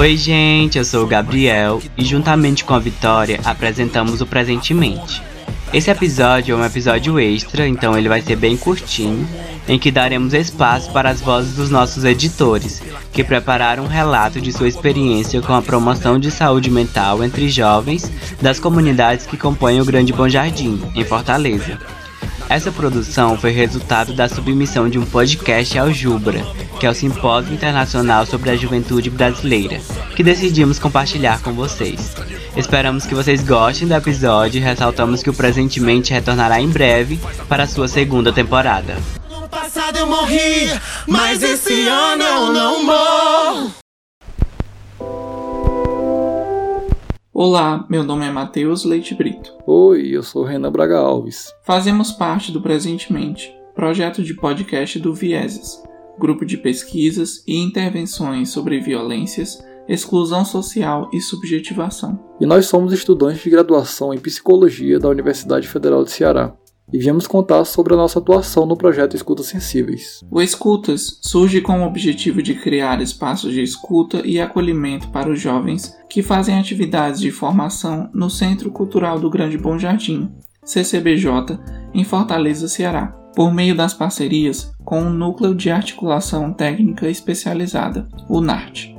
Oi, gente, eu sou o Gabriel e juntamente com a Vitória apresentamos o Presentemente. Esse episódio é um episódio extra, então ele vai ser bem curtinho, em que daremos espaço para as vozes dos nossos editores, que prepararam um relato de sua experiência com a promoção de saúde mental entre jovens das comunidades que compõem o Grande Bom Jardim, em Fortaleza. Essa produção foi resultado da submissão de um podcast ao Jubra, que é o Simpósio Internacional sobre a Juventude Brasileira, que decidimos compartilhar com vocês. Esperamos que vocês gostem do episódio e ressaltamos que o Presentemente retornará em breve para a sua segunda temporada. No passado eu morri, mas esse ano eu não morro. Olá, meu nome é Matheus Leite Brito. Oi, eu sou Renan Braga Alves. Fazemos parte do Presentemente, projeto de podcast do Vieses, grupo de pesquisas e intervenções sobre violências, exclusão social e subjetivação. E nós somos estudantes de graduação em Psicologia da Universidade Federal de Ceará e viemos contar sobre a nossa atuação no projeto Escutas Sensíveis. O Escutas surge com o objetivo de criar espaços de escuta e acolhimento para os jovens que fazem atividades de formação no Centro Cultural do Grande Bom Jardim, CCBJ, em Fortaleza, Ceará, por meio das parcerias com o Núcleo de Articulação Técnica Especializada, o NART.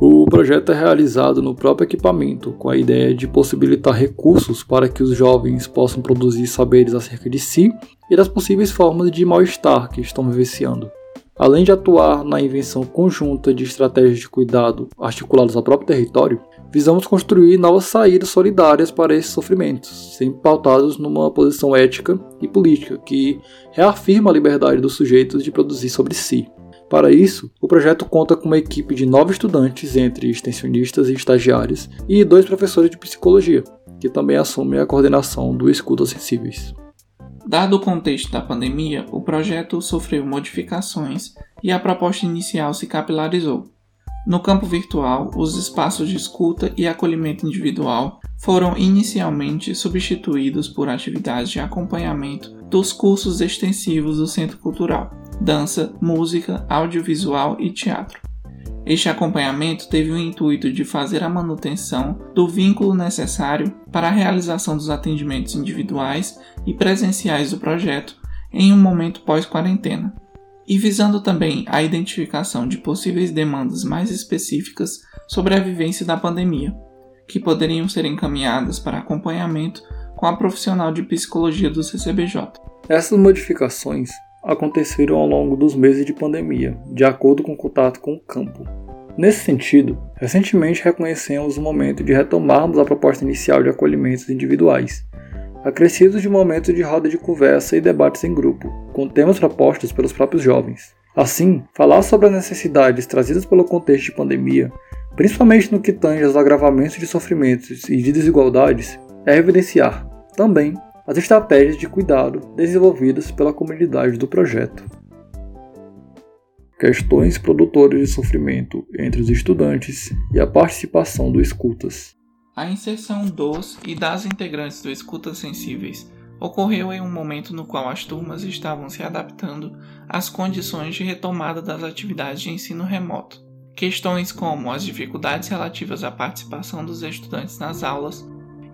O projeto é realizado no próprio equipamento, com a ideia de possibilitar recursos para que os jovens possam produzir saberes acerca de si e das possíveis formas de mal-estar que estão vivenciando. Além de atuar na invenção conjunta de estratégias de cuidado articuladas ao próprio território, visamos construir novas saídas solidárias para esses sofrimentos, sempre pautados numa posição ética e política que reafirma a liberdade dos sujeitos de produzir sobre si. Para isso, o projeto conta com uma equipe de nove estudantes, entre extensionistas e estagiários, e dois professores de psicologia, que também assumem a coordenação do Escuta Sensíveis. Dado o contexto da pandemia, o projeto sofreu modificações e a proposta inicial se capilarizou. No campo virtual, os espaços de escuta e acolhimento individual foram inicialmente substituídos por atividades de acompanhamento dos cursos extensivos do Centro Cultural dança, música, audiovisual e teatro. Este acompanhamento teve o intuito de fazer a manutenção do vínculo necessário para a realização dos atendimentos individuais e presenciais do projeto em um momento pós-quarentena, e visando também a identificação de possíveis demandas mais específicas sobre a vivência da pandemia, que poderiam ser encaminhadas para acompanhamento com a profissional de psicologia do CCBJ. Essas modificações aconteceram ao longo dos meses de pandemia, de acordo com o contato com o campo. Nesse sentido, recentemente reconhecemos o momento de retomarmos a proposta inicial de acolhimentos individuais, acrescidos de momentos de roda de conversa e debates em grupo, com temas propostos pelos próprios jovens. Assim, falar sobre as necessidades trazidas pelo contexto de pandemia, principalmente no que tange aos agravamentos de sofrimentos e de desigualdades, é evidenciar, também, as estratégias de cuidado desenvolvidas pela comunidade do projeto. Questões produtoras de sofrimento entre os estudantes e a participação do Escutas. A inserção dos e das integrantes do Escutas Sensíveis ocorreu em um momento no qual as turmas estavam se adaptando às condições de retomada das atividades de ensino remoto. Questões como as dificuldades relativas à participação dos estudantes nas aulas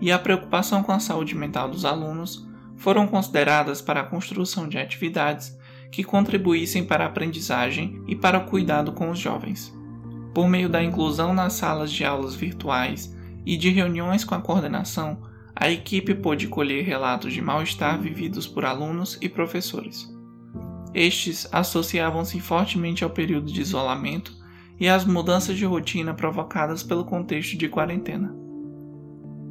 e a preocupação com a saúde mental dos alunos foram consideradas para a construção de atividades que contribuíssem para a aprendizagem e para o cuidado com os jovens. Por meio da inclusão nas salas de aulas virtuais e de reuniões com a coordenação, a equipe pôde colher relatos de mal-estar vividos por alunos e professores. Estes associavam-se fortemente ao período de isolamento e às mudanças de rotina provocadas pelo contexto de quarentena.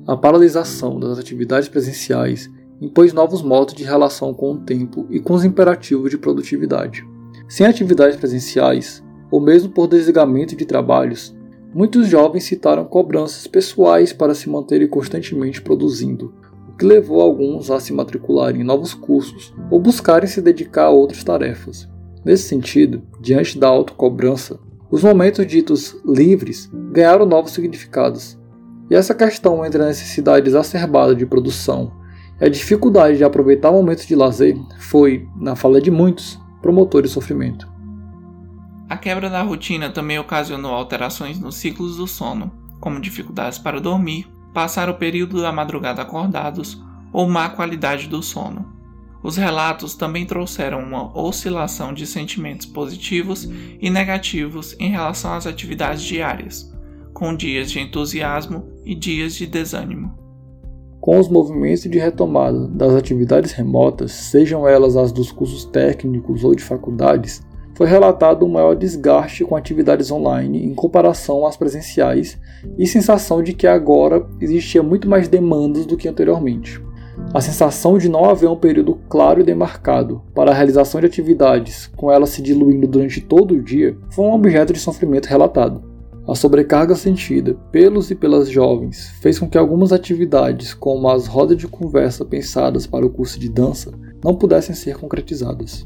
A paralisação das atividades presenciais impôs novos modos de relação com o tempo e com os imperativos de produtividade. Sem atividades presenciais, ou mesmo por desligamento de trabalhos, muitos jovens citaram cobranças pessoais para se manterem constantemente produzindo, o que levou alguns a se matricularem em novos cursos ou buscarem se dedicar a outras tarefas. Nesse sentido, diante da autocobrança, os momentos ditos livres ganharam novos significados, e essa questão entre a necessidade exacerbada de produção e a dificuldade de aproveitar momentos de lazer foi, na fala de muitos, promotor de sofrimento. A quebra da rotina também ocasionou alterações nos ciclos do sono, como dificuldades para dormir, passar o período da madrugada acordados ou má qualidade do sono. Os relatos também trouxeram uma oscilação de sentimentos positivos e negativos em relação às atividades diárias, com dias de entusiasmo e dias de desânimo. Com os movimentos de retomada das atividades remotas, sejam elas as dos cursos técnicos ou de faculdades, foi relatado um maior desgaste com atividades online em comparação às presenciais e sensação de que agora existia muito mais demandas do que anteriormente. A sensação de não haver um período claro e demarcado para a realização de atividades, com elas se diluindo durante todo o dia, foi um objeto de sofrimento relatado. A sobrecarga sentida pelos e pelas jovens fez com que algumas atividades, como as rodas de conversa pensadas para o curso de dança, não pudessem ser concretizadas.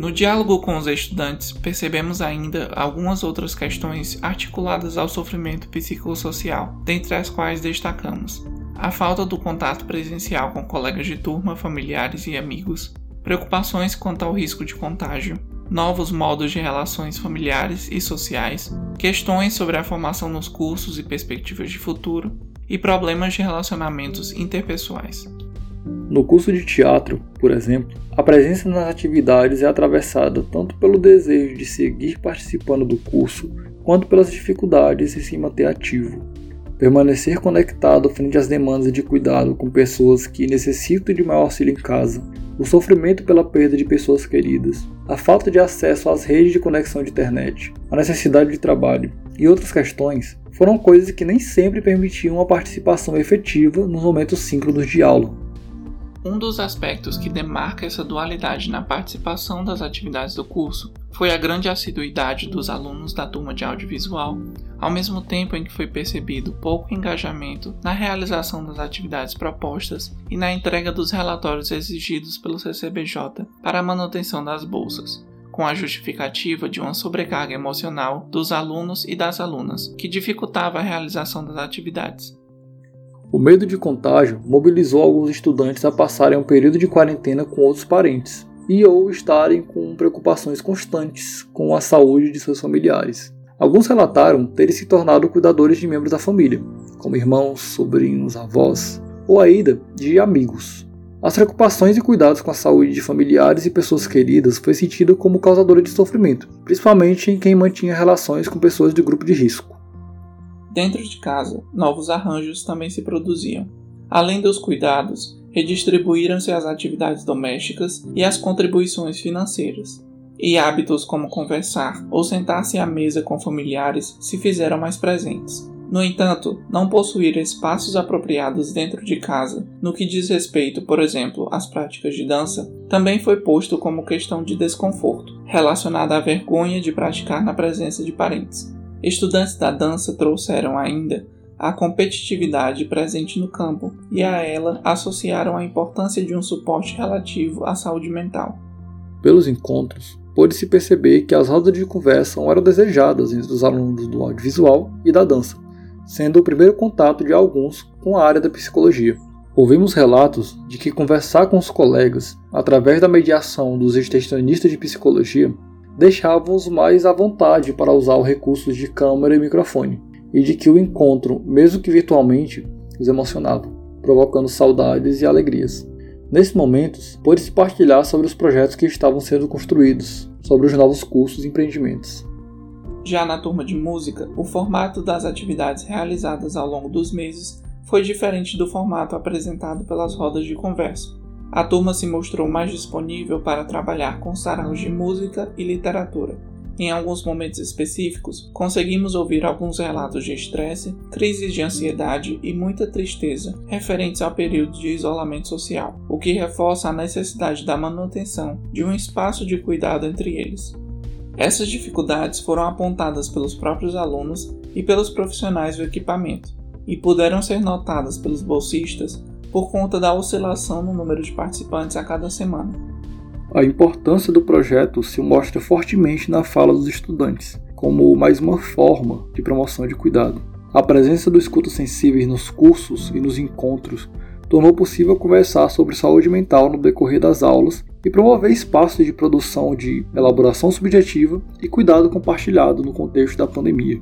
No diálogo com os estudantes, percebemos ainda algumas outras questões articuladas ao sofrimento psicossocial, dentre as quais destacamos a falta do contato presencial com colegas de turma, familiares e amigos, preocupações quanto ao risco de contágio, novos modos de relações familiares e sociais, questões sobre a formação nos cursos e perspectivas de futuro, e problemas de relacionamentos interpessoais. No curso de teatro, por exemplo, a presença nas atividades é atravessada tanto pelo desejo de seguir participando do curso, quanto pelas dificuldades em se manter ativo. Permanecer conectado frente às demandas de cuidado com pessoas que necessitam de maior auxílio em casa, o sofrimento pela perda de pessoas queridas, a falta de acesso às redes de conexão de internet, a necessidade de trabalho e outras questões foram coisas que nem sempre permitiam a participação efetiva nos momentos síncronos de aula. Um dos aspectos que demarca essa dualidade na participação das atividades do curso foi a grande assiduidade dos alunos da turma de audiovisual, ao mesmo tempo em que foi percebido pouco engajamento na realização das atividades propostas e na entrega dos relatórios exigidos pelo CCBJ para a manutenção das bolsas, com a justificativa de uma sobrecarga emocional dos alunos e das alunas, que dificultava a realização das atividades. O medo de contágio mobilizou alguns estudantes a passarem um período de quarentena com outros parentes e ou estarem com preocupações constantes com a saúde de seus familiares. Alguns relataram terem se tornado cuidadores de membros da família, como irmãos, sobrinhos, avós ou ainda de amigos. As preocupações e cuidados com a saúde de familiares e pessoas queridas foi sentido como causadora de sofrimento, principalmente em quem mantinha relações com pessoas de grupo de risco. Dentro de casa, novos arranjos também se produziam. Além dos cuidados, redistribuíram-se as atividades domésticas e as contribuições financeiras. E hábitos como conversar ou sentar-se à mesa com familiares se fizeram mais presentes. No entanto, não possuir espaços apropriados dentro de casa, no que diz respeito, por exemplo, às práticas de dança, também foi posto como questão de desconforto, relacionada à vergonha de praticar na presença de parentes. Estudantes da dança trouxeram ainda a competitividade presente no campo e a ela associaram a importância de um suporte relativo à saúde mental. Pelos encontros, pôde-se perceber que as rodas de conversa eram desejadas entre os alunos do audiovisual e da dança, sendo o primeiro contato de alguns com a área da psicologia. Ouvimos relatos de que conversar com os colegas, através da mediação dos extensionistas de psicologia, deixavam-os mais à vontade para usar os recursos de câmera e microfone, e de que o encontro, mesmo que virtualmente, os emocionava, provocando saudades e alegrias. Nesses momentos, pôde-se partilhar sobre os projetos que estavam sendo construídos, sobre os novos cursos e empreendimentos. Já na turma de música, o formato das atividades realizadas ao longo dos meses foi diferente do formato apresentado pelas rodas de conversa. A turma se mostrou mais disponível para trabalhar com saraus de música e literatura. Em alguns momentos específicos, conseguimos ouvir alguns relatos de estresse, crises de ansiedade e muita tristeza referentes ao período de isolamento social, o que reforça a necessidade da manutenção de um espaço de cuidado entre eles. Essas dificuldades foram apontadas pelos próprios alunos e pelos profissionais do equipamento, e puderam ser notadas pelos bolsistas por conta da oscilação no número de participantes a cada semana. A importância do projeto se mostra fortemente na fala dos estudantes, como mais uma forma de promoção de cuidado. A presença do escuta sensíveis nos cursos e nos encontros tornou possível conversar sobre saúde mental no decorrer das aulas e promover espaços de produção de elaboração subjetiva e cuidado compartilhado no contexto da pandemia.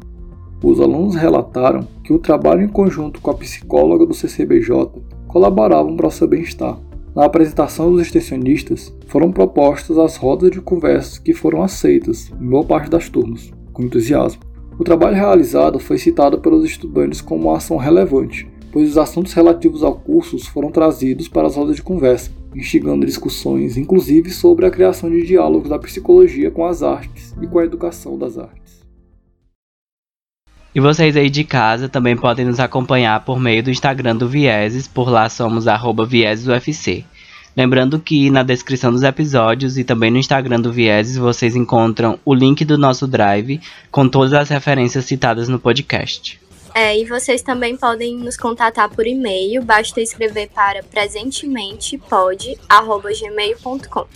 Os alunos relataram que o trabalho em conjunto com a psicóloga do CCBJ colaboravam para seu bem-estar. Na apresentação dos extensionistas, foram propostas as rodas de conversas que foram aceitas em boa parte das turmas, com entusiasmo. O trabalho realizado foi citado pelos estudantes como uma ação relevante, pois os assuntos relativos ao curso foram trazidos para as rodas de conversa, instigando discussões, inclusive sobre a criação de diálogos da psicologia com as artes e com a educação das artes. E vocês aí de casa também podem nos acompanhar por meio do Instagram do Vieses, por lá somos viesesufc. Lembrando que na descrição dos episódios e também no Instagram do Vieses vocês encontram o link do nosso drive com todas as referências citadas no podcast. É, e vocês também podem nos contatar por e-mail, basta escrever para presentementepod@gmail.com.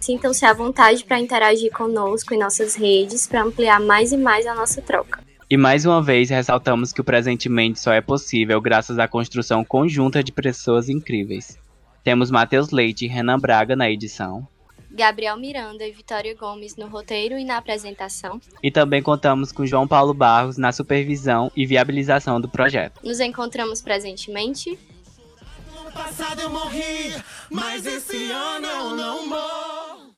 Sintam-se à vontade para interagir conosco em nossas redes para ampliar mais e mais a nossa troca. E mais uma vez ressaltamos que o presentemente só é possível graças à construção conjunta de pessoas incríveis. Temos Matheus Leite e Renan Braga na edição. Gabriel Miranda e Vitória Gomes no roteiro e na apresentação. E também contamos com João Paulo Barros na supervisão e viabilização do projeto. Nos encontramos presentemente. No passado eu morri, mas esse ano eu não morro.